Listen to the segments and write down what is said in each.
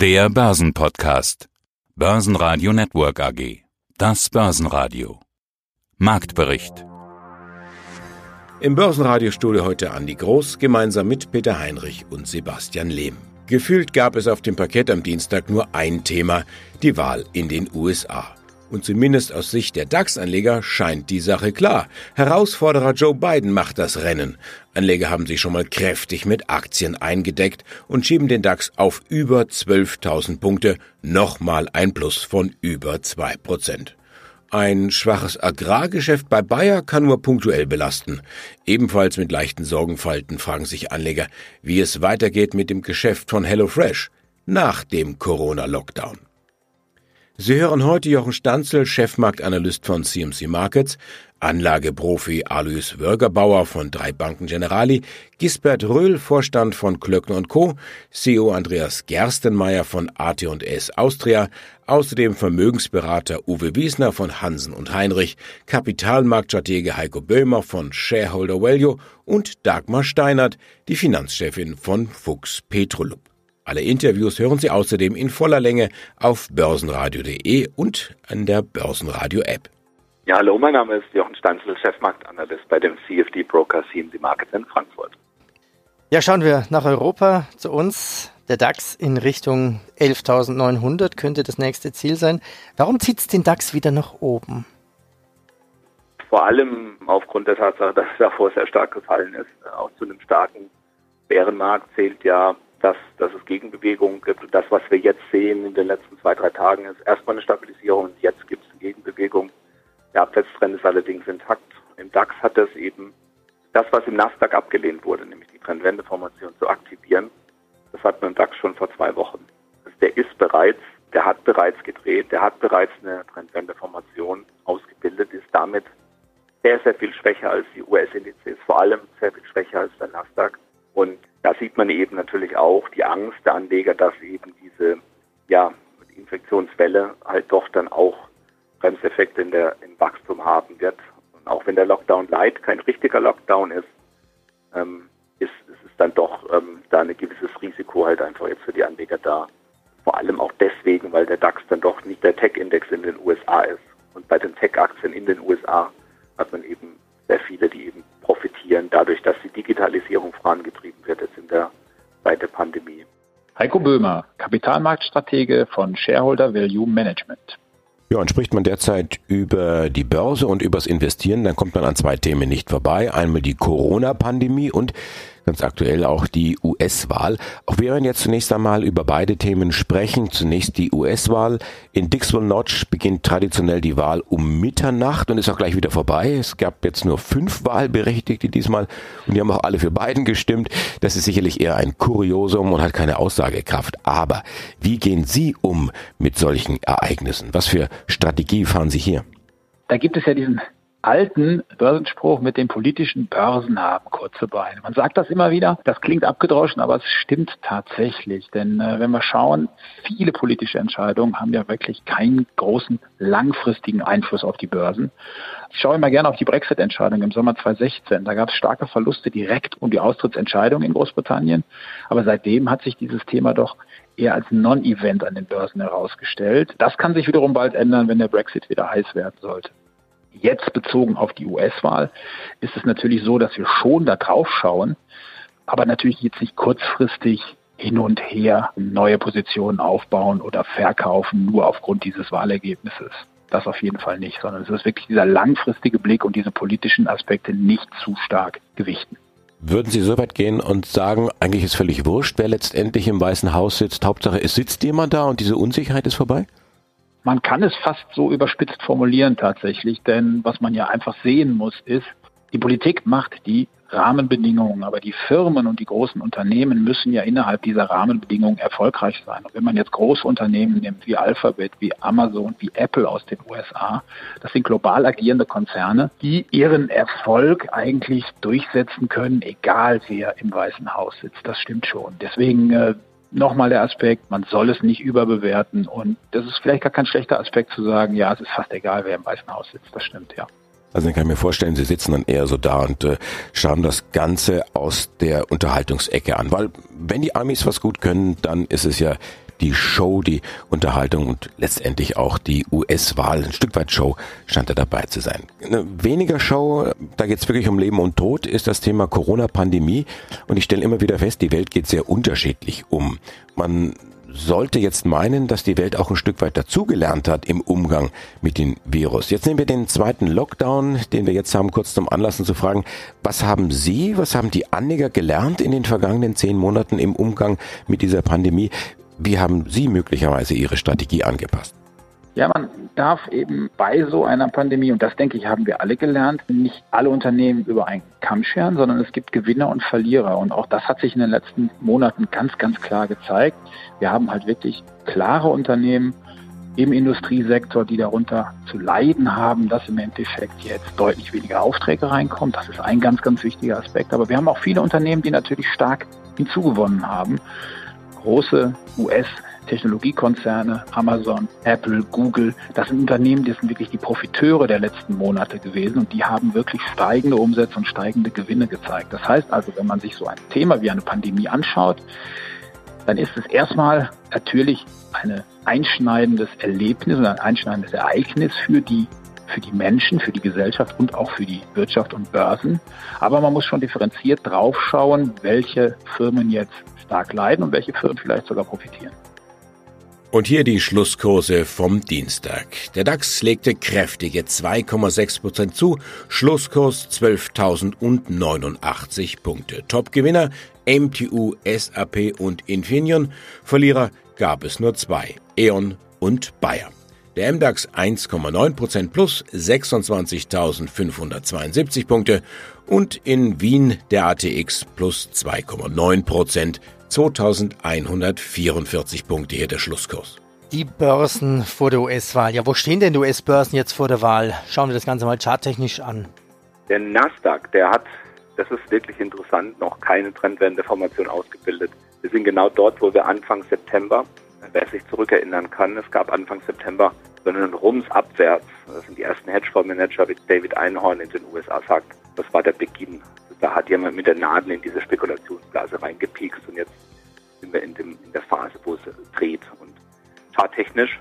Der Börsenpodcast. Börsenradio Network AG. Das Börsenradio. Marktbericht. Im Börsenradiostudio heute Andi Groß gemeinsam mit Peter Heinrich und Sebastian Lehm. Gefühlt gab es auf dem Parkett am Dienstag nur ein Thema, die Wahl in den USA. Und zumindest aus Sicht der DAX-Anleger scheint die Sache klar. Herausforderer Joe Biden macht das Rennen. Anleger haben sich schon mal kräftig mit Aktien eingedeckt und schieben den DAX auf über 12.000 Punkte, nochmal ein Plus von über 2 Prozent. Ein schwaches Agrargeschäft bei Bayer kann nur punktuell belasten. Ebenfalls mit leichten Sorgenfalten fragen sich Anleger, wie es weitergeht mit dem Geschäft von HelloFresh nach dem Corona-Lockdown. Sie hören heute Jochen Stanzel, Chefmarktanalyst von CMC Markets, Anlageprofi Alois Wörgerbauer von drei Banken Generali, Gisbert Röhl, Vorstand von Klöckner Co., CEO Andreas Gerstenmeier von AT&S Austria, außerdem Vermögensberater Uwe Wiesner von Hansen und Heinrich, Kapitalmarktstratege Heiko Böhmer von Shareholder Value und Dagmar Steinert, die Finanzchefin von Fuchs Petrolub. Alle Interviews hören Sie außerdem in voller Länge auf börsenradio.de und an der Börsenradio-App. Ja, hallo, mein Name ist Jochen Stanzel, Chefmarktanalyst bei dem CFD Broker CMC Markets in Frankfurt. Ja, schauen wir nach Europa zu uns. Der DAX in Richtung 11.900 könnte das nächste Ziel sein. Warum zieht es den DAX wieder nach oben? Vor allem aufgrund der Tatsache, dass er davor sehr stark gefallen ist. Auch zu einem starken Bärenmarkt zählt ja dass, dass es Gegenbewegungen gibt. Und das, was wir jetzt sehen in den letzten zwei, drei Tagen, ist erstmal eine Stabilisierung und jetzt gibt es eine Gegenbewegung. Der Abwärtstrend ist allerdings intakt. Im DAX hat das eben das, was im Nasdaq abgelehnt wurde, nämlich die Trendwendeformation zu aktivieren. Das hat man im DAX schon vor zwei Wochen. Also der ist bereits, der hat bereits gedreht, der hat bereits eine Trendwendeformation ausgebildet, ist damit sehr, sehr viel schwächer als die US-Indizes, vor allem sehr viel schwächer als der Nasdaq. Und da sieht man eben natürlich auch die Angst der Anleger, dass eben diese ja, Infektionswelle halt doch dann auch Bremseffekte in der, im Wachstum haben wird. Und auch wenn der Lockdown light kein richtiger Lockdown ist, ähm, ist, ist es dann doch ähm, da ein gewisses Risiko halt einfach jetzt für die Anleger da. Vor allem auch deswegen, weil der DAX dann doch nicht der Tech-Index in den USA ist. Und bei den Tech-Aktien in den USA hat man eben sehr viele, die eben profitieren, dadurch, dass die Digitalisierung vorangetrieben wird jetzt in der Zeit der Pandemie. Heiko Böhmer, Kapitalmarktstratege von Shareholder Value Management. Ja, und spricht man derzeit über die Börse und übers Investieren, dann kommt man an zwei Themen nicht vorbei. Einmal die Corona-Pandemie und ganz aktuell auch die US-Wahl. Auch wir werden jetzt zunächst einmal über beide Themen sprechen. Zunächst die US-Wahl. In Dixville Notch beginnt traditionell die Wahl um Mitternacht und ist auch gleich wieder vorbei. Es gab jetzt nur fünf Wahlberechtigte diesmal und die haben auch alle für Biden gestimmt. Das ist sicherlich eher ein Kuriosum und hat keine Aussagekraft. Aber wie gehen Sie um mit solchen Ereignissen? Was für Strategie fahren Sie hier? Da gibt es ja diesen alten Börsenspruch mit dem politischen Börsen haben kurze Beine. Man sagt das immer wieder, das klingt abgedroschen, aber es stimmt tatsächlich. Denn äh, wenn wir schauen, viele politische Entscheidungen haben ja wirklich keinen großen langfristigen Einfluss auf die Börsen. Ich schaue immer gerne auf die Brexit-Entscheidung im Sommer 2016. Da gab es starke Verluste direkt um die Austrittsentscheidung in Großbritannien. Aber seitdem hat sich dieses Thema doch eher als Non-Event an den Börsen herausgestellt. Das kann sich wiederum bald ändern, wenn der Brexit wieder heiß werden sollte. Jetzt bezogen auf die US-Wahl ist es natürlich so, dass wir schon da drauf schauen, aber natürlich jetzt nicht kurzfristig hin und her neue Positionen aufbauen oder verkaufen, nur aufgrund dieses Wahlergebnisses. Das auf jeden Fall nicht, sondern es ist wirklich dieser langfristige Blick und diese politischen Aspekte nicht zu stark gewichten. Würden Sie so weit gehen und sagen, eigentlich ist völlig wurscht, wer letztendlich im Weißen Haus sitzt? Hauptsache, es sitzt jemand da und diese Unsicherheit ist vorbei? Man kann es fast so überspitzt formulieren tatsächlich, denn was man ja einfach sehen muss, ist, die Politik macht die Rahmenbedingungen, aber die Firmen und die großen Unternehmen müssen ja innerhalb dieser Rahmenbedingungen erfolgreich sein. Und wenn man jetzt große Unternehmen nimmt, wie Alphabet, wie Amazon, wie Apple aus den USA, das sind global agierende Konzerne, die ihren Erfolg eigentlich durchsetzen können, egal wer im Weißen Haus sitzt. Das stimmt schon. Deswegen äh, nochmal der Aspekt, man soll es nicht überbewerten. Und das ist vielleicht gar kein schlechter Aspekt zu sagen, ja, es ist fast egal, wer im Weißen Haus sitzt. Das stimmt, ja. Also dann kann ich mir vorstellen, Sie sitzen dann eher so da und äh, schauen das Ganze aus der Unterhaltungsecke an. Weil wenn die Amis was gut können, dann ist es ja die Show, die Unterhaltung und letztendlich auch die US-Wahl, ein Stück weit Show, stand er dabei zu sein. Eine weniger Show, da geht es wirklich um Leben und Tod, ist das Thema Corona-Pandemie. Und ich stelle immer wieder fest, die Welt geht sehr unterschiedlich um. Man sollte jetzt meinen, dass die Welt auch ein Stück weit dazugelernt hat im Umgang mit dem Virus. Jetzt nehmen wir den zweiten Lockdown, den wir jetzt haben, kurz zum Anlassen zu fragen, was haben Sie, was haben die Anleger gelernt in den vergangenen zehn Monaten im Umgang mit dieser Pandemie? Wie haben Sie möglicherweise Ihre Strategie angepasst? Ja, man darf eben bei so einer Pandemie, und das denke ich, haben wir alle gelernt, nicht alle Unternehmen über einen Kamm scheren, sondern es gibt Gewinner und Verlierer. Und auch das hat sich in den letzten Monaten ganz, ganz klar gezeigt. Wir haben halt wirklich klare Unternehmen im Industriesektor, die darunter zu leiden haben, dass im Endeffekt jetzt deutlich weniger Aufträge reinkommen. Das ist ein ganz, ganz wichtiger Aspekt. Aber wir haben auch viele Unternehmen, die natürlich stark hinzugewonnen haben. Große US- Technologiekonzerne, Amazon, Apple, Google, das sind Unternehmen, die sind wirklich die Profiteure der letzten Monate gewesen und die haben wirklich steigende Umsätze und steigende Gewinne gezeigt. Das heißt also, wenn man sich so ein Thema wie eine Pandemie anschaut, dann ist es erstmal natürlich ein einschneidendes Erlebnis und ein einschneidendes Ereignis für die für die Menschen, für die Gesellschaft und auch für die Wirtschaft und Börsen. Aber man muss schon differenziert draufschauen, welche Firmen jetzt stark leiden und welche Firmen vielleicht sogar profitieren. Und hier die Schlusskurse vom Dienstag. Der DAX legte kräftige 2,6 Prozent zu, Schlusskurs 12.089 Punkte. Topgewinner MTU, SAP und Infineon. Verlierer gab es nur zwei, E.ON und Bayer. Der MDAX 1,9 Prozent plus 26.572 Punkte und in Wien der ATX plus 2,9 Prozent 2144 Punkte hier der Schlusskurs. Die Börsen vor der US-Wahl. Ja, wo stehen denn die US-Börsen jetzt vor der Wahl? Schauen wir das Ganze mal charttechnisch an. Der Nasdaq, der hat, das ist wirklich interessant, noch keine Trendwendeformation ausgebildet. Wir sind genau dort, wo wir Anfang September, wer sich zurückerinnern kann, es gab Anfang September so einen Rums abwärts. Das sind die ersten Hedgefondsmanager, wie David Einhorn in den USA sagt. Das war der Beginn da hat jemand mit der Nadel in diese Spekulationsblase reingepiekst und jetzt sind wir in, dem, in der Phase, wo es dreht. Und charttechnisch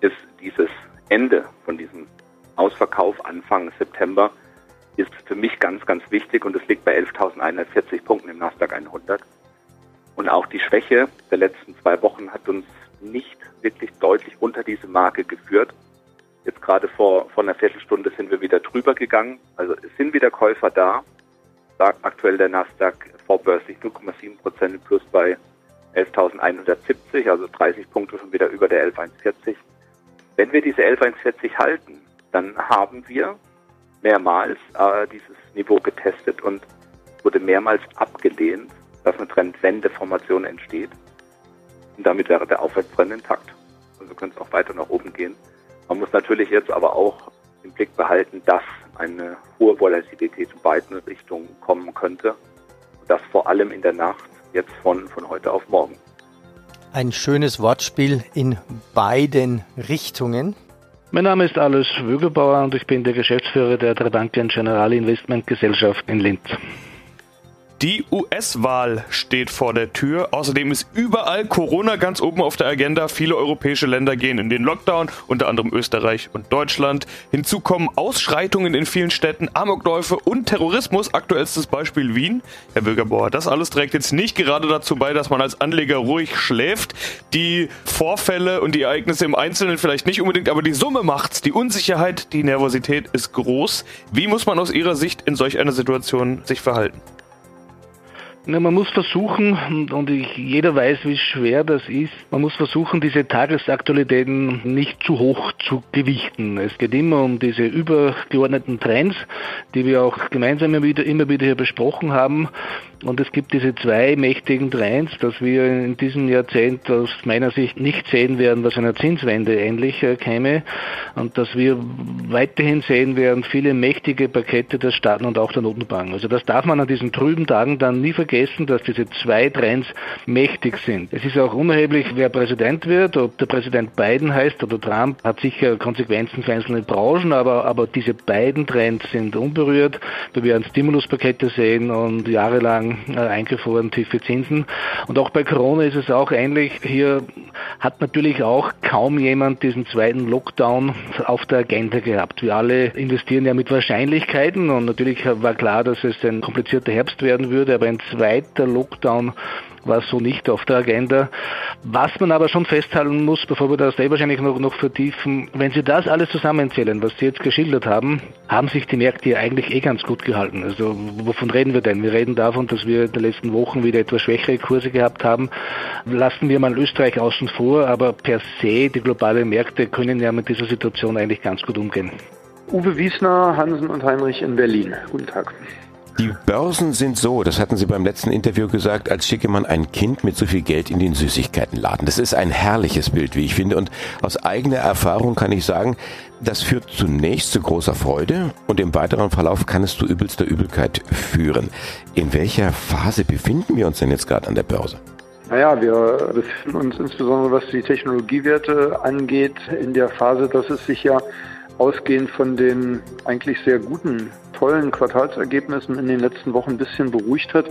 ist dieses Ende von diesem Ausverkauf Anfang September ist für mich ganz, ganz wichtig und es liegt bei 11.140 Punkten im Nasdaq 100. Und auch die Schwäche der letzten zwei Wochen hat uns nicht wirklich deutlich unter diese Marke geführt. Jetzt gerade vor, vor einer Viertelstunde sind wir wieder drüber gegangen. Also es sind wieder Käufer da aktuell der Nasdaq vorbörslich 0,7 Prozent plus bei 11.170, also 30 Punkte schon wieder über der 11.140. Wenn wir diese 11.140 halten, dann haben wir mehrmals äh, dieses Niveau getestet und wurde mehrmals abgelehnt, dass eine Trendwendeformation entsteht. Und damit wäre der Aufwärtstrend intakt. Also könnte es auch weiter nach oben gehen. Man muss natürlich jetzt aber auch im Blick behalten, dass eine hohe Volatilität in beiden Richtungen kommen könnte. Und das vor allem in der Nacht, jetzt von, von heute auf morgen. Ein schönes Wortspiel in beiden Richtungen. Mein Name ist Alois Wögelbauer und ich bin der Geschäftsführer der Trabanken General Investment Gesellschaft in Linz. Die US-Wahl steht vor der Tür. Außerdem ist überall Corona ganz oben auf der Agenda. Viele europäische Länder gehen in den Lockdown, unter anderem Österreich und Deutschland. Hinzu kommen Ausschreitungen in vielen Städten, Amokläufe und Terrorismus. Aktuellstes Beispiel Wien. Herr Bürgerbauer, das alles trägt jetzt nicht gerade dazu bei, dass man als Anleger ruhig schläft. Die Vorfälle und die Ereignisse im Einzelnen vielleicht nicht unbedingt, aber die Summe macht's. Die Unsicherheit, die Nervosität ist groß. Wie muss man aus Ihrer Sicht in solch einer Situation sich verhalten? Ja, man muss versuchen, und ich, jeder weiß, wie schwer das ist, man muss versuchen, diese Tagesaktualitäten nicht zu hoch zu gewichten. Es geht immer um diese übergeordneten Trends, die wir auch gemeinsam immer wieder, immer wieder hier besprochen haben. Und es gibt diese zwei mächtigen Trends, dass wir in diesem Jahrzehnt aus meiner Sicht nicht sehen werden, was einer Zinswende ähnlich äh, käme. Und dass wir weiterhin sehen werden, viele mächtige Pakete der Staaten und auch der Notenbank. Also das darf man an diesen trüben Tagen dann nie vergessen vergessen, dass diese zwei Trends mächtig sind. Es ist auch unerheblich, wer Präsident wird, ob der Präsident Biden heißt oder Trump, hat sicher Konsequenzen für einzelne Branchen, aber, aber diese beiden Trends sind unberührt. Wir werden Stimuluspakete sehen und jahrelang äh, eingefroren tiefe Zinsen. Und auch bei Corona ist es auch ähnlich. Hier hat natürlich auch kaum jemand diesen zweiten Lockdown auf der Agenda gehabt. Wir alle investieren ja mit Wahrscheinlichkeiten und natürlich war klar, dass es ein komplizierter Herbst werden würde, aber ein zweiter Lockdown war so nicht auf der Agenda. Was man aber schon festhalten muss, bevor wir das eh wahrscheinlich noch, noch vertiefen, wenn Sie das alles zusammenzählen, was Sie jetzt geschildert haben, haben sich die Märkte ja eigentlich eh ganz gut gehalten. Also wovon reden wir denn? Wir reden davon, dass wir in den letzten Wochen wieder etwas schwächere Kurse gehabt haben. Lassen wir mal Österreich außen vor, aber per se, die globalen Märkte können ja mit dieser Situation eigentlich ganz gut umgehen. Uwe Wiesner, Hansen und Heinrich in Berlin. Guten Tag. Die Börsen sind so, das hatten Sie beim letzten Interview gesagt, als schicke man ein Kind mit so viel Geld in den Süßigkeitenladen. Das ist ein herrliches Bild, wie ich finde. Und aus eigener Erfahrung kann ich sagen, das führt zunächst zu großer Freude und im weiteren Verlauf kann es zu übelster Übelkeit führen. In welcher Phase befinden wir uns denn jetzt gerade an der Börse? Naja, wir befinden uns insbesondere, was die Technologiewerte angeht, in der Phase, dass es sich ja ausgehend von den eigentlich sehr guten tollen Quartalsergebnissen in den letzten Wochen ein bisschen beruhigt hat.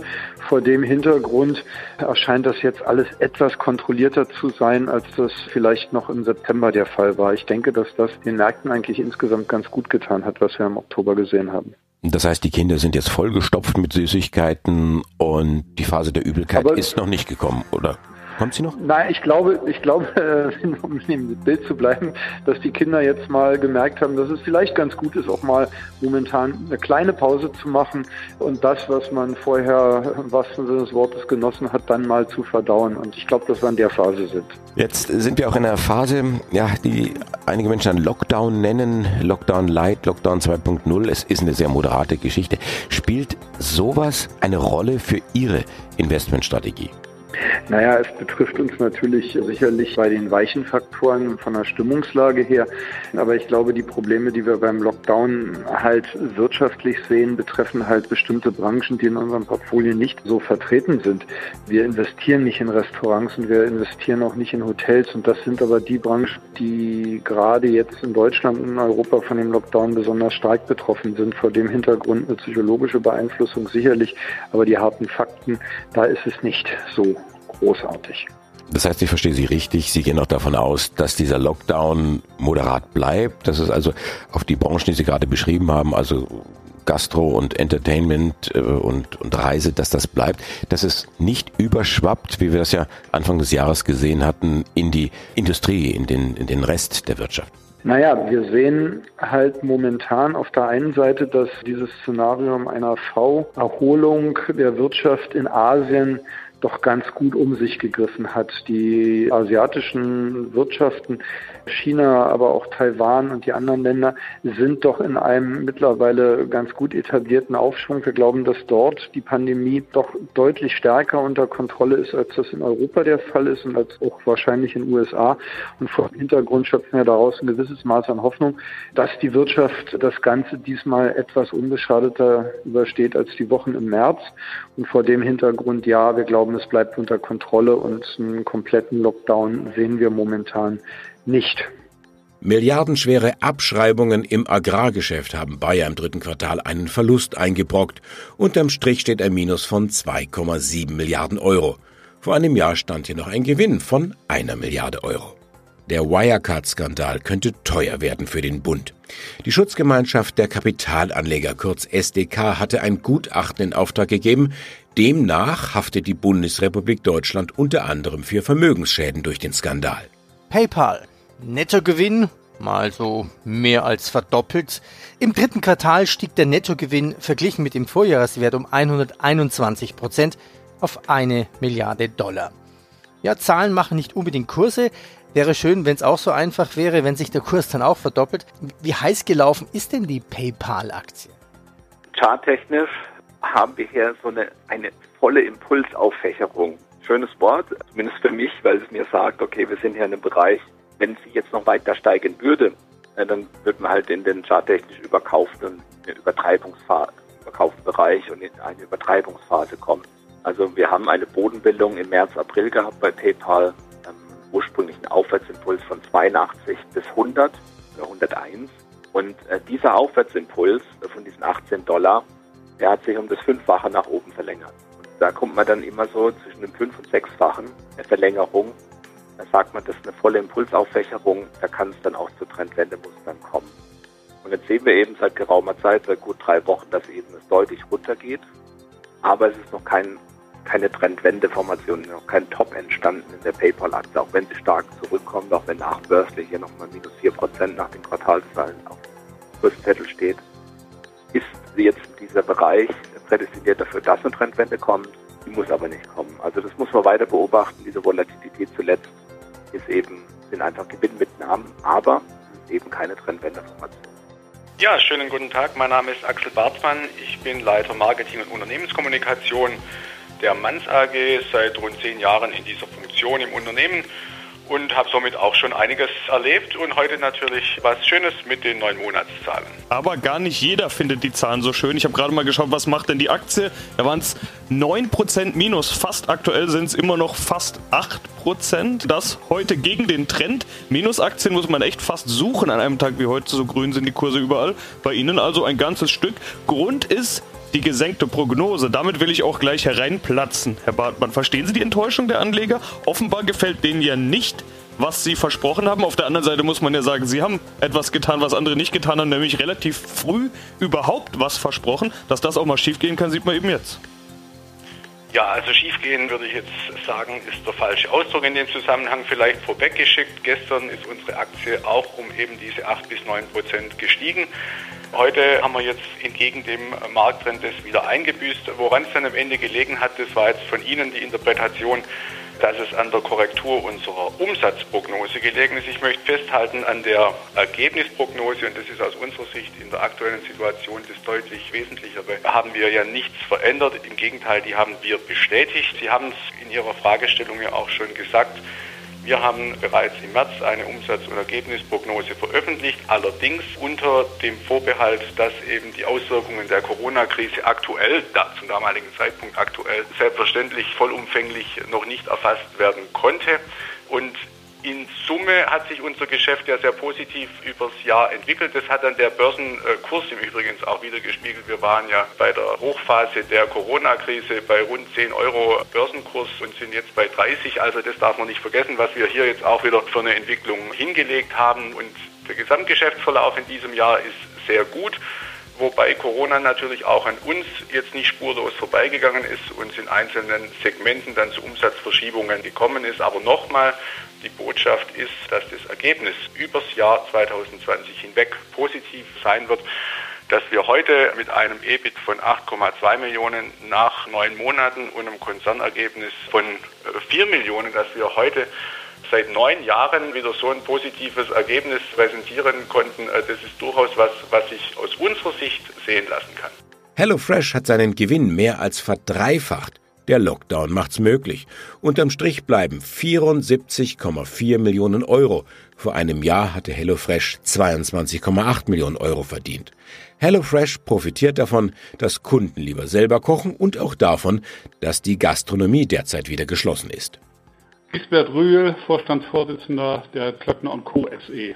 Vor dem Hintergrund erscheint das jetzt alles etwas kontrollierter zu sein, als das vielleicht noch im September der Fall war. Ich denke, dass das den Märkten eigentlich insgesamt ganz gut getan hat, was wir im Oktober gesehen haben. Das heißt, die Kinder sind jetzt vollgestopft mit Süßigkeiten und die Phase der Übelkeit Aber ist noch nicht gekommen, oder? Kommt sie noch? Nein, ich glaube, ich glaube, um im Bild zu bleiben, dass die Kinder jetzt mal gemerkt haben, dass es vielleicht ganz gut ist, auch mal momentan eine kleine Pause zu machen und das, was man vorher im wahrsten Sinne des Wortes genossen hat, dann mal zu verdauen. Und ich glaube, dass wir in der Phase sind. Jetzt sind wir auch in einer Phase, ja, die einige Menschen einen Lockdown nennen, Lockdown Light, Lockdown 2.0. Es ist eine sehr moderate Geschichte. Spielt sowas eine Rolle für Ihre Investmentstrategie? Naja, es betrifft uns natürlich sicherlich bei den weichen Faktoren von der Stimmungslage her. Aber ich glaube, die Probleme, die wir beim Lockdown halt wirtschaftlich sehen, betreffen halt bestimmte Branchen, die in unserem Portfolio nicht so vertreten sind. Wir investieren nicht in Restaurants und wir investieren auch nicht in Hotels. Und das sind aber die Branchen, die gerade jetzt in Deutschland und in Europa von dem Lockdown besonders stark betroffen sind. Vor dem Hintergrund eine psychologische Beeinflussung sicherlich. Aber die harten Fakten, da ist es nicht so großartig. Das heißt, ich verstehe Sie richtig. Sie gehen auch davon aus, dass dieser Lockdown moderat bleibt. Das ist also auf die Branchen, die Sie gerade beschrieben haben, also Gastro und Entertainment äh, und, und Reise, dass das bleibt, dass es nicht überschwappt, wie wir das ja Anfang des Jahres gesehen hatten, in die Industrie, in den, in den Rest der Wirtschaft. Naja, wir sehen halt momentan auf der einen Seite, dass dieses Szenario einer V-Erholung der Wirtschaft in Asien doch ganz gut um sich gegriffen hat. Die asiatischen Wirtschaften, China, aber auch Taiwan und die anderen Länder sind doch in einem mittlerweile ganz gut etablierten Aufschwung. Wir glauben, dass dort die Pandemie doch deutlich stärker unter Kontrolle ist, als das in Europa der Fall ist und als auch wahrscheinlich in den USA. Und vor dem Hintergrund schöpfen wir daraus ein gewisses Maß an Hoffnung, dass die Wirtschaft das Ganze diesmal etwas unbeschadeter übersteht als die Wochen im März. Und vor dem Hintergrund, ja, wir glauben, es bleibt unter Kontrolle und einen kompletten Lockdown sehen wir momentan nicht. Milliardenschwere Abschreibungen im Agrargeschäft haben Bayer im dritten Quartal einen Verlust eingebrockt. Unterm Strich steht ein Minus von 2,7 Milliarden Euro. Vor einem Jahr stand hier noch ein Gewinn von einer Milliarde Euro. Der Wirecard-Skandal könnte teuer werden für den Bund. Die Schutzgemeinschaft der Kapitalanleger, kurz SDK, hatte ein Gutachten in Auftrag gegeben. Demnach haftet die Bundesrepublik Deutschland unter anderem für Vermögensschäden durch den Skandal. PayPal Nettogewinn mal so mehr als verdoppelt. Im dritten Quartal stieg der Nettogewinn verglichen mit dem Vorjahreswert um 121 Prozent auf eine Milliarde Dollar. Ja, Zahlen machen nicht unbedingt Kurse. Wäre schön, wenn es auch so einfach wäre, wenn sich der Kurs dann auch verdoppelt. Wie heiß gelaufen ist denn die PayPal-Aktie? Charttechnisch haben wir hier so eine, eine volle Impulsauffächerung. Schönes Wort, zumindest für mich, weil es mir sagt, okay, wir sind hier in einem Bereich, wenn sie jetzt noch weiter steigen würde, äh, dann würden wir halt in den charttechnisch überkauften Übertreibungsphase, überkauften Bereich und in eine Übertreibungsphase kommen. Also wir haben eine Bodenbildung im März, April gehabt bei PayPal, ähm, ursprünglich einen Aufwärtsimpuls von 82 bis 100 oder 101. Und äh, dieser Aufwärtsimpuls von diesen 18 Dollar, der hat sich um das Fünffache nach oben verlängert. Und da kommt man dann immer so zwischen dem Fünf- und Sechsfachen der Verlängerung. Da sagt man, das ist eine volle Impulsaufwächerung, da kann es dann auch zu Trendwendemustern kommen. Und jetzt sehen wir eben seit geraumer Zeit, seit gut drei Wochen, dass eben es deutlich runtergeht. Aber es ist noch kein, keine Trendwendeformation, noch kein Top entstanden in der PayPal-Aktie, auch wenn sie stark zurückkommt, auch wenn nachbörslich hier nochmal minus 4% nach den Quartalszahlen auf dem Kurszettel steht, ist jetzt dieser Bereich prädestiniert dafür, dass eine Trendwende kommt. Die muss aber nicht kommen. Also das muss man weiter beobachten. Diese Volatilität zuletzt ist eben, sind einfach Gewinnmitnahmen, aber eben keine Trendwendeformation. Ja, schönen guten Tag. Mein Name ist Axel Bartmann. Ich bin Leiter Marketing und Unternehmenskommunikation der Manns AG, seit rund zehn Jahren in dieser Funktion im Unternehmen und habe somit auch schon einiges erlebt und heute natürlich was Schönes mit den neun Monatszahlen. Aber gar nicht jeder findet die Zahlen so schön. Ich habe gerade mal geschaut, was macht denn die Aktie? Da waren es 9% minus. Fast aktuell sind es immer noch fast 8%. Das heute gegen den Trend. Minusaktien muss man echt fast suchen an einem Tag wie heute. So grün sind die Kurse überall. Bei Ihnen also ein ganzes Stück. Grund ist, die gesenkte Prognose. Damit will ich auch gleich hereinplatzen, Herr Bartmann. Verstehen Sie die Enttäuschung der Anleger? Offenbar gefällt denen ja nicht, was Sie versprochen haben. Auf der anderen Seite muss man ja sagen, Sie haben etwas getan, was andere nicht getan haben, nämlich relativ früh überhaupt was versprochen. Dass das auch mal schiefgehen kann, sieht man eben jetzt. Ja, also schiefgehen würde ich jetzt sagen, ist der falsche Ausdruck in dem Zusammenhang. Vielleicht vorweggeschickt, gestern ist unsere Aktie auch um eben diese 8 bis 9 Prozent gestiegen. Heute haben wir jetzt entgegen dem Markttrend das wieder eingebüßt. Woran es dann am Ende gelegen hat, das war jetzt von Ihnen die Interpretation, dass es an der Korrektur unserer Umsatzprognose gelegen ist. Ich möchte festhalten an der Ergebnisprognose und das ist aus unserer Sicht in der aktuellen Situation das deutlich Wesentlichere. Haben wir ja nichts verändert. Im Gegenteil, die haben wir bestätigt. Sie haben es in Ihrer Fragestellung ja auch schon gesagt. Wir haben bereits im März eine Umsatz- und Ergebnisprognose veröffentlicht, allerdings unter dem Vorbehalt, dass eben die Auswirkungen der Corona-Krise aktuell, da zum damaligen Zeitpunkt aktuell, selbstverständlich vollumfänglich noch nicht erfasst werden konnte. Und in Summe hat sich unser Geschäft ja sehr positiv übers Jahr entwickelt. Das hat dann der Börsenkurs im Übrigen auch wieder gespiegelt. Wir waren ja bei der Hochphase der Corona-Krise bei rund 10 Euro Börsenkurs und sind jetzt bei 30. Also das darf man nicht vergessen, was wir hier jetzt auch wieder für eine Entwicklung hingelegt haben. Und der Gesamtgeschäftsverlauf in diesem Jahr ist sehr gut wobei Corona natürlich auch an uns jetzt nicht spurlos vorbeigegangen ist und in einzelnen Segmenten dann zu Umsatzverschiebungen gekommen ist. Aber nochmal, die Botschaft ist, dass das Ergebnis übers Jahr 2020 hinweg positiv sein wird dass wir heute mit einem EBIT von 8,2 Millionen nach neun Monaten und einem Konzernergebnis von 4 Millionen, dass wir heute seit neun Jahren wieder so ein positives Ergebnis präsentieren konnten, äh, das ist durchaus was, was sich aus unserer Sicht sehen lassen kann. HelloFresh hat seinen Gewinn mehr als verdreifacht. Der Lockdown macht's möglich. Unterm Strich bleiben 74,4 Millionen Euro. Vor einem Jahr hatte HelloFresh 22,8 Millionen Euro verdient. HelloFresh profitiert davon, dass Kunden lieber selber kochen und auch davon, dass die Gastronomie derzeit wieder geschlossen ist. Gisbert Rühl, Vorstandsvorsitzender der Klöckner Co. SE.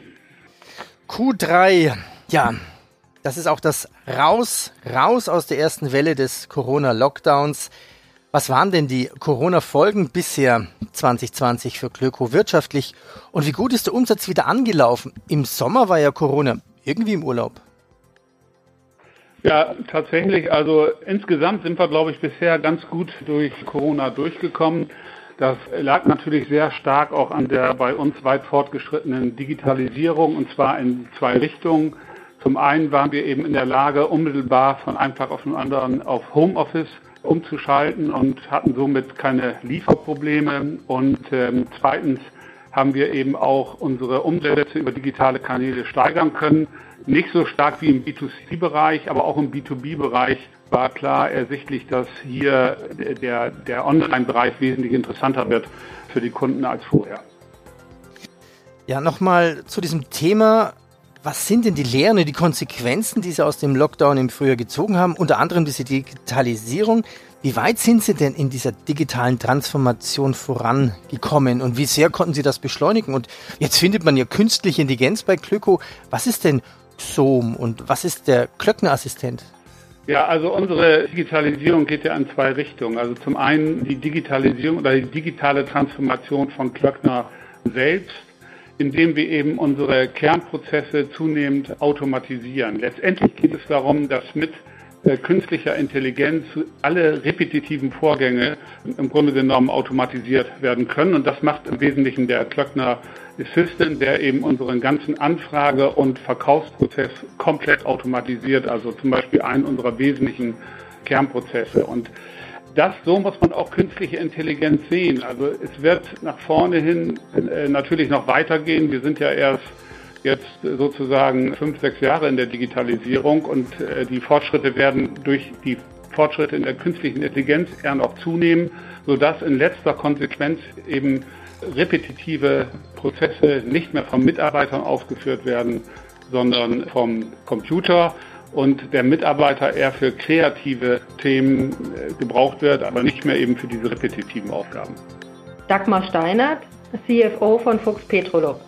Q3, ja, das ist auch das Raus, raus aus der ersten Welle des Corona-Lockdowns. Was waren denn die Corona-Folgen bisher 2020 für Glöko wirtschaftlich? Und wie gut ist der Umsatz wieder angelaufen? Im Sommer war ja Corona irgendwie im Urlaub. Ja, tatsächlich. Also insgesamt sind wir, glaube ich, bisher ganz gut durch Corona durchgekommen. Das lag natürlich sehr stark auch an der bei uns weit fortgeschrittenen Digitalisierung und zwar in zwei Richtungen. Zum einen waren wir eben in der Lage, unmittelbar von einem Tag auf den anderen auf Homeoffice umzuschalten und hatten somit keine Lieferprobleme. Und ähm, zweitens haben wir eben auch unsere Umsätze über digitale Kanäle steigern können. Nicht so stark wie im B2C-Bereich, aber auch im B2B-Bereich war klar ersichtlich, dass hier der, der Online-Bereich wesentlich interessanter wird für die Kunden als vorher. Ja, nochmal zu diesem Thema. Was sind denn die Lehren und die Konsequenzen, die Sie aus dem Lockdown im Frühjahr gezogen haben? Unter anderem diese Digitalisierung. Wie weit sind Sie denn in dieser digitalen Transformation vorangekommen und wie sehr konnten Sie das beschleunigen? Und jetzt findet man ja künstliche Intelligenz bei Klöko. Was ist denn XOM und was ist der Klöckner-Assistent? Ja, also unsere Digitalisierung geht ja in zwei Richtungen. Also zum einen die Digitalisierung oder die digitale Transformation von Klöckner selbst, indem wir eben unsere Kernprozesse zunehmend automatisieren. Letztendlich geht es darum, dass mit äh, künstlicher Intelligenz alle repetitiven Vorgänge im Grunde genommen automatisiert werden können. Und das macht im Wesentlichen der Klöckner Assistant, der eben unseren ganzen Anfrage- und Verkaufsprozess komplett automatisiert, also zum Beispiel einen unserer wesentlichen Kernprozesse. Und das, so muss man auch künstliche Intelligenz sehen. Also es wird nach vorne hin äh, natürlich noch weitergehen. Wir sind ja erst jetzt sozusagen fünf, sechs Jahre in der Digitalisierung und äh, die Fortschritte werden durch die Fortschritte in der künstlichen Intelligenz eher noch zunehmen, sodass in letzter Konsequenz eben repetitive Prozesse nicht mehr von Mitarbeitern ausgeführt werden, sondern vom Computer und der Mitarbeiter eher für kreative Themen äh, gebraucht wird, aber nicht mehr eben für diese repetitiven Aufgaben. Dagmar Steinert, CFO von Fuchs Petrolub.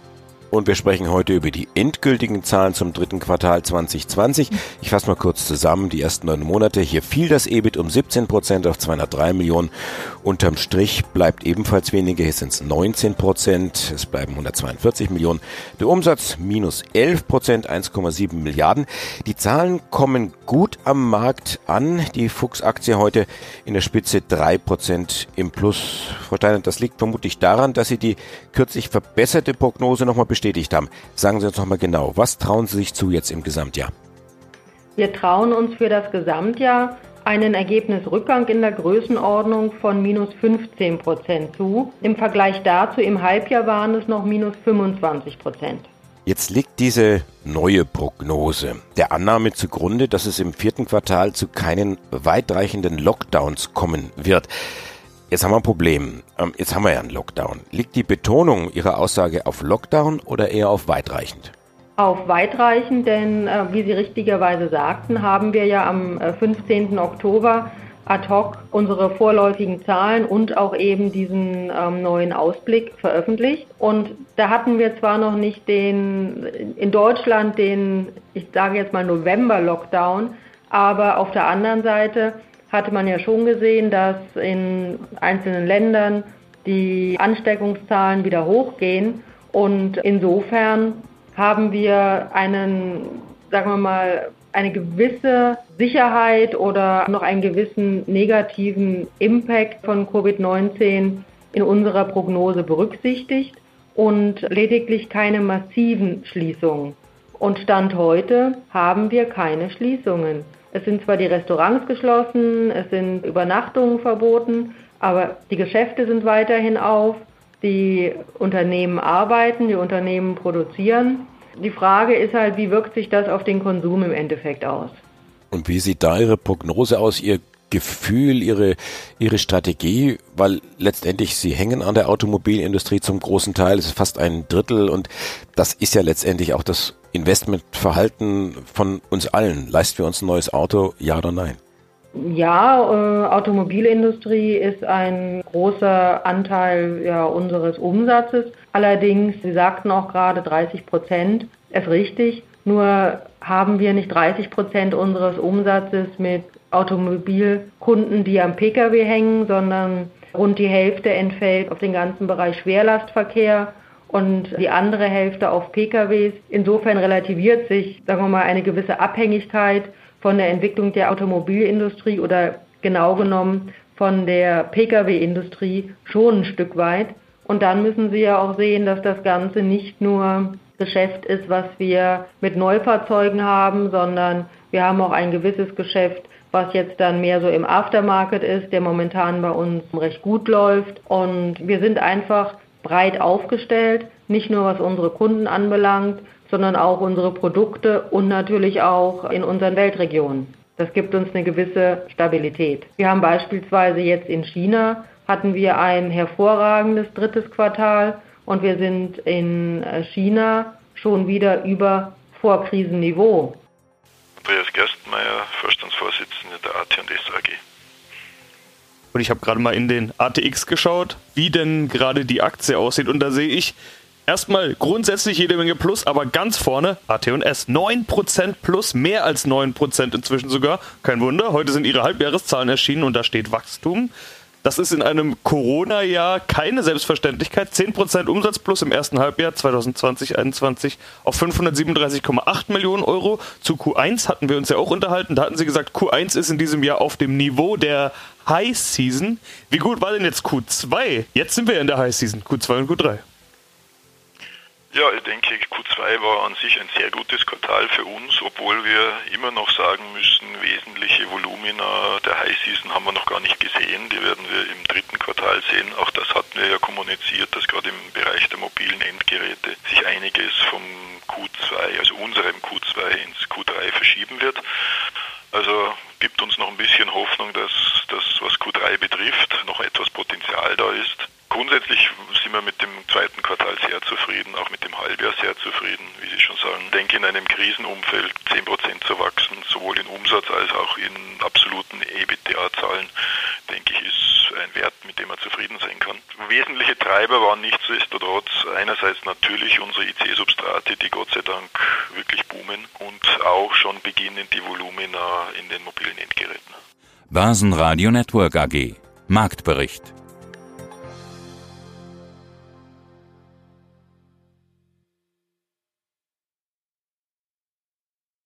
Und wir sprechen heute über die endgültigen Zahlen zum dritten Quartal 2020. Ich fasse mal kurz zusammen. Die ersten neun Monate. Hier fiel das EBIT um 17 Prozent auf 203 Millionen. Unterm Strich bleibt ebenfalls weniger. Hier sind es 19 Prozent. Es bleiben 142 Millionen. Der Umsatz minus 11 Prozent, 1,7 Milliarden. Die Zahlen kommen gut am Markt an. Die Fuchs-Aktie heute in der Spitze 3 Prozent im Plus. Frau Steiner, das liegt vermutlich daran, dass Sie die kürzlich verbesserte Prognose nochmal bestätigt haben. Sagen Sie uns noch mal genau, was trauen Sie sich zu jetzt im Gesamtjahr? Wir trauen uns für das Gesamtjahr einen Ergebnisrückgang in der Größenordnung von minus 15 Prozent zu. Im Vergleich dazu im Halbjahr waren es noch minus 25 Prozent. Jetzt liegt diese neue Prognose der Annahme zugrunde, dass es im vierten Quartal zu keinen weitreichenden Lockdowns kommen wird. Jetzt haben wir ein Problem. Ähm, jetzt haben wir ja einen Lockdown. Liegt die Betonung Ihrer Aussage auf Lockdown oder eher auf weitreichend? Auf weitreichend, denn äh, wie Sie richtigerweise sagten, haben wir ja am 15. Äh, Oktober ad hoc unsere vorläufigen Zahlen und auch eben diesen ähm, neuen Ausblick veröffentlicht. Und da hatten wir zwar noch nicht den in Deutschland den, ich sage jetzt mal November-Lockdown, aber auf der anderen Seite hatte man ja schon gesehen, dass in einzelnen Ländern die Ansteckungszahlen wieder hochgehen. Und insofern haben wir einen, sagen wir mal, eine gewisse Sicherheit oder noch einen gewissen negativen Impact von Covid-19 in unserer Prognose berücksichtigt und lediglich keine massiven Schließungen. Und Stand heute haben wir keine Schließungen. Es sind zwar die Restaurants geschlossen, es sind Übernachtungen verboten, aber die Geschäfte sind weiterhin auf, die Unternehmen arbeiten, die Unternehmen produzieren. Die Frage ist halt, wie wirkt sich das auf den Konsum im Endeffekt aus? Und wie sieht da Ihre Prognose aus, Ihr Gefühl, Ihre, Ihre Strategie? Weil letztendlich Sie hängen an der Automobilindustrie zum großen Teil, es ist fast ein Drittel und das ist ja letztendlich auch das Investmentverhalten von uns allen. Leisten wir uns ein neues Auto, ja oder nein? Ja, äh, Automobilindustrie ist ein großer Anteil ja, unseres Umsatzes. Allerdings, Sie sagten auch gerade 30 Prozent, ist richtig. Nur haben wir nicht 30 Prozent unseres Umsatzes mit Automobilkunden, die am Pkw hängen, sondern rund die Hälfte entfällt auf den ganzen Bereich Schwerlastverkehr und die andere Hälfte auf PKWs. Insofern relativiert sich, sagen wir mal, eine gewisse Abhängigkeit von der Entwicklung der Automobilindustrie oder genau genommen von der Pkw-Industrie schon ein Stück weit. Und dann müssen Sie ja auch sehen, dass das Ganze nicht nur Geschäft ist, was wir mit Neufahrzeugen haben, sondern wir haben auch ein gewisses Geschäft, was jetzt dann mehr so im Aftermarket ist, der momentan bei uns recht gut läuft. Und wir sind einfach breit aufgestellt, nicht nur was unsere Kunden anbelangt, sondern auch unsere Produkte und natürlich auch in unseren Weltregionen. Das gibt uns eine gewisse Stabilität. Wir haben beispielsweise jetzt in China hatten wir ein hervorragendes drittes Quartal und wir sind in China schon wieder über Vorkrisenniveau. Andreas Gerstmeier, Vorstandsvorsitzender der AT&S AG. Und ich habe gerade mal in den ATX geschaut, wie denn gerade die Aktie aussieht. Und da sehe ich erstmal grundsätzlich jede Menge Plus, aber ganz vorne AT&S 9% plus, mehr als 9% inzwischen sogar. Kein Wunder, heute sind ihre Halbjahreszahlen erschienen und da steht Wachstum. Das ist in einem Corona-Jahr keine Selbstverständlichkeit. 10% Umsatz plus im ersten Halbjahr 2020-21 auf 537,8 Millionen Euro. Zu Q1 hatten wir uns ja auch unterhalten. Da hatten Sie gesagt, Q1 ist in diesem Jahr auf dem Niveau der High Season. Wie gut war denn jetzt Q2? Jetzt sind wir in der High Season, Q2 und Q3. Ja, ich denke, Q2 war an sich ein sehr gutes Quartal für uns, obwohl wir immer noch sagen müssen, wesentliche Volumina der High Season haben wir noch gar nicht gesehen. Die werden wir im dritten Quartal sehen. Auch das hatten wir ja kommuniziert, dass gerade im Bereich der mobilen Endgeräte sich einiges vom Q2, also unserem Q2 ins Q3 verschieben wird. Also gibt uns noch ein bisschen Hoffnung, dass das, was Q3 betrifft, noch etwas Potenzial da ist. Grundsätzlich sind wir mit dem zweiten Quartal sehr zufrieden, auch mit dem Halbjahr sehr zufrieden, wie Sie schon sagen. Ich denke, in einem Krisenumfeld 10% zu wachsen, sowohl in Umsatz als auch in absoluten EBITDA-Zahlen, denke ich, ist ein Wert, mit dem man zufrieden sein kann. Wesentliche Treiber waren nichtsdestotrotz einerseits natürlich unsere IC-Substrate, die Gott sei Dank wirklich boomen und auch schon beginnend die Volumina in den mobilen Endgeräten. Börsenradio Network AG Marktbericht